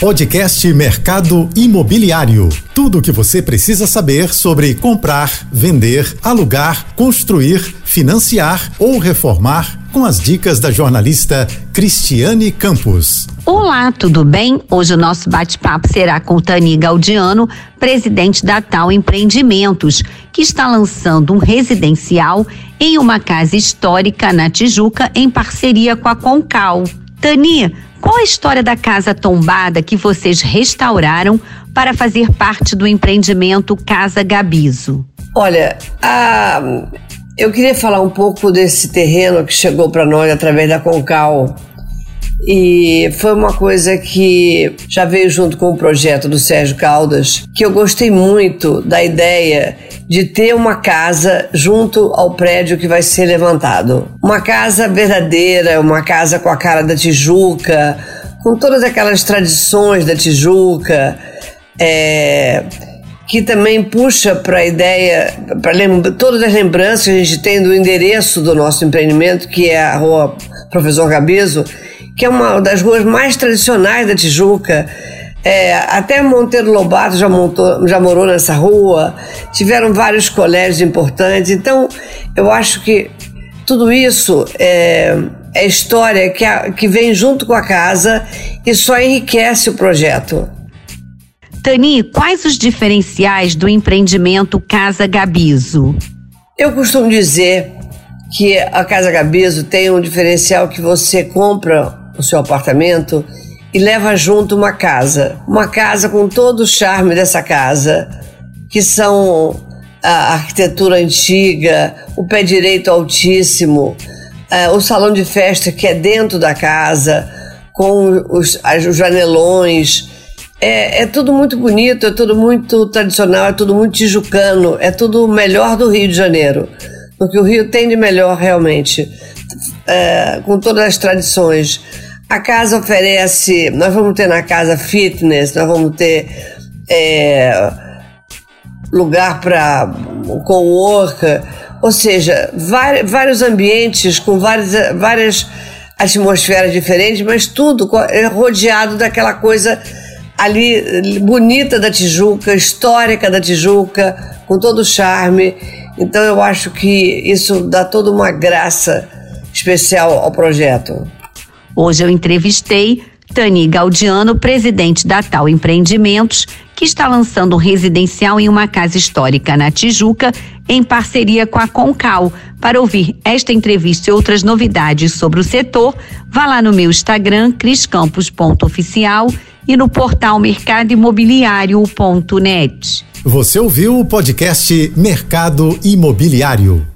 Podcast Mercado Imobiliário. Tudo o que você precisa saber sobre comprar, vender, alugar, construir, financiar ou reformar com as dicas da jornalista Cristiane Campos. Olá, tudo bem? Hoje o nosso bate-papo será com Tani Gaudiano, presidente da Tal Empreendimentos, que está lançando um residencial em uma casa histórica na Tijuca em parceria com a Concal. Tani, qual a história da casa tombada que vocês restauraram para fazer parte do empreendimento Casa Gabizo? Olha, a, eu queria falar um pouco desse terreno que chegou para nós através da Concal. E foi uma coisa que já veio junto com o projeto do Sérgio Caldas, que eu gostei muito da ideia de ter uma casa junto ao prédio que vai ser levantado. Uma casa verdadeira, uma casa com a cara da Tijuca, com todas aquelas tradições da Tijuca, é, que também puxa para a ideia, para todas as lembranças que a gente tem do endereço do nosso empreendimento, que é a rua Professor Gabezo, que é uma das ruas mais tradicionais da Tijuca é, até Monteiro Lobato já, montou, já morou nessa rua, tiveram vários colégios importantes. Então, eu acho que tudo isso é, é história que, a, que vem junto com a casa e só enriquece o projeto. Tani, quais os diferenciais do empreendimento Casa Gabizo? Eu costumo dizer que a Casa Gabizo tem um diferencial que você compra o seu apartamento e leva junto uma casa. Uma casa com todo o charme dessa casa, que são a arquitetura antiga, o pé direito altíssimo, é, o salão de festa que é dentro da casa, com os, os janelões. É, é, tudo muito bonito, é tudo muito tradicional, é tudo muito tijucano, é tudo melhor do Rio de Janeiro. O que o Rio tem de melhor realmente, é, com todas as tradições. A casa oferece, nós vamos ter na casa fitness, nós vamos ter é, lugar para co-work, ou seja, vários ambientes com várias, várias atmosferas diferentes, mas tudo é rodeado daquela coisa ali bonita da Tijuca, histórica da Tijuca, com todo o charme. Então eu acho que isso dá toda uma graça especial ao projeto. Hoje eu entrevistei Tani Gaudiano, presidente da Tal Empreendimentos, que está lançando um residencial em uma casa histórica na Tijuca, em parceria com a Concal. Para ouvir esta entrevista e outras novidades sobre o setor, vá lá no meu Instagram, criscampos.oficial e no portal mercadoimobiliário.net. Você ouviu o podcast Mercado Imobiliário.